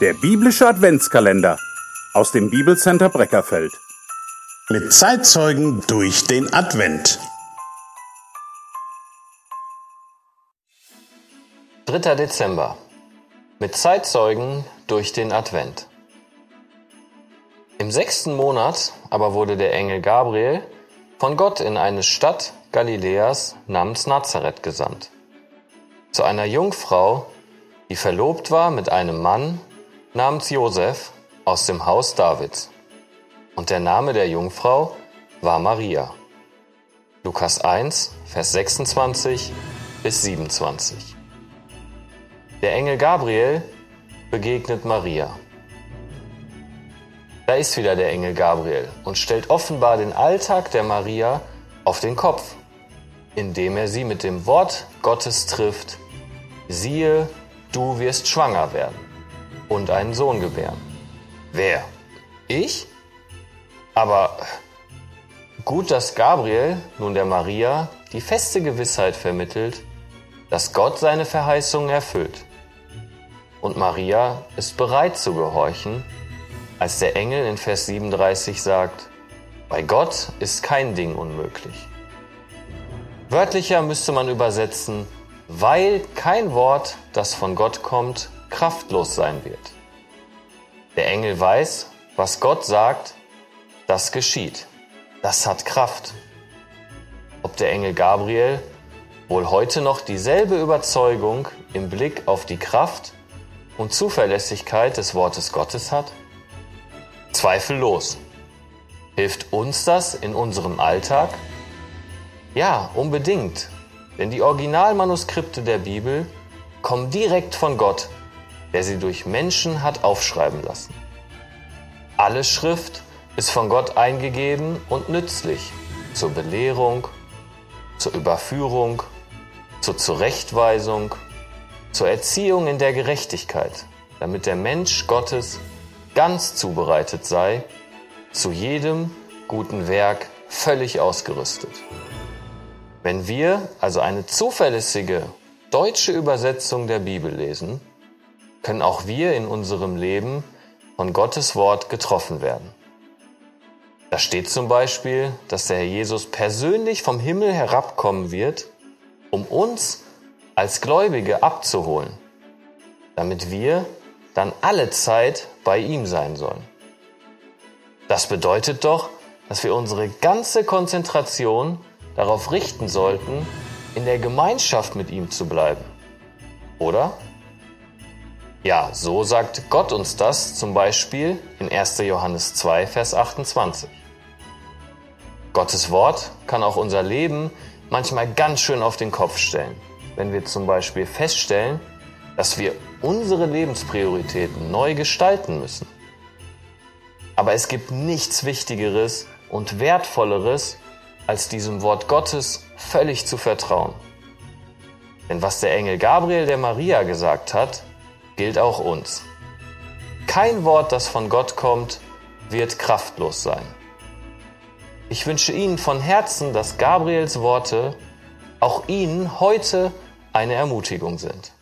Der biblische Adventskalender aus dem Bibelcenter Breckerfeld. Mit Zeitzeugen durch den Advent. 3. Dezember. Mit Zeitzeugen durch den Advent. Im sechsten Monat aber wurde der Engel Gabriel von Gott in eine Stadt Galiläas namens Nazareth gesandt. Zu einer Jungfrau, die verlobt war mit einem Mann namens Josef aus dem Haus Davids. Und der Name der Jungfrau war Maria. Lukas 1, Vers 26 bis 27. Der Engel Gabriel begegnet Maria. Da ist wieder der Engel Gabriel und stellt offenbar den Alltag der Maria auf den Kopf, indem er sie mit dem Wort Gottes trifft, siehe, du wirst schwanger werden und einen Sohn gebären. Wer? Ich? Aber gut, dass Gabriel nun der Maria die feste Gewissheit vermittelt, dass Gott seine Verheißungen erfüllt. Und Maria ist bereit zu gehorchen, als der Engel in Vers 37 sagt, bei Gott ist kein Ding unmöglich. Wörtlicher müsste man übersetzen, weil kein Wort, das von Gott kommt, kraftlos sein wird. Der Engel weiß, was Gott sagt, das geschieht. Das hat Kraft. Ob der Engel Gabriel wohl heute noch dieselbe Überzeugung im Blick auf die Kraft und Zuverlässigkeit des Wortes Gottes hat? Zweifellos. Hilft uns das in unserem Alltag? Ja, unbedingt. Denn die Originalmanuskripte der Bibel kommen direkt von Gott, der sie durch Menschen hat aufschreiben lassen. Alle Schrift ist von Gott eingegeben und nützlich zur Belehrung, zur Überführung, zur Zurechtweisung, zur Erziehung in der Gerechtigkeit, damit der Mensch Gottes ganz zubereitet sei, zu jedem guten Werk völlig ausgerüstet. Wenn wir also eine zuverlässige deutsche Übersetzung der Bibel lesen, können auch wir in unserem Leben von Gottes Wort getroffen werden. Da steht zum Beispiel, dass der Herr Jesus persönlich vom Himmel herabkommen wird, um uns als Gläubige abzuholen, damit wir dann alle Zeit bei ihm sein sollen. Das bedeutet doch, dass wir unsere ganze Konzentration darauf richten sollten, in der Gemeinschaft mit ihm zu bleiben. Oder? Ja, so sagt Gott uns das zum Beispiel in 1. Johannes 2, Vers 28. Gottes Wort kann auch unser Leben manchmal ganz schön auf den Kopf stellen, wenn wir zum Beispiel feststellen, dass wir unsere Lebensprioritäten neu gestalten müssen. Aber es gibt nichts Wichtigeres und Wertvolleres, als diesem Wort Gottes völlig zu vertrauen. Denn was der Engel Gabriel der Maria gesagt hat, gilt auch uns. Kein Wort, das von Gott kommt, wird kraftlos sein. Ich wünsche Ihnen von Herzen, dass Gabriels Worte auch Ihnen heute eine Ermutigung sind.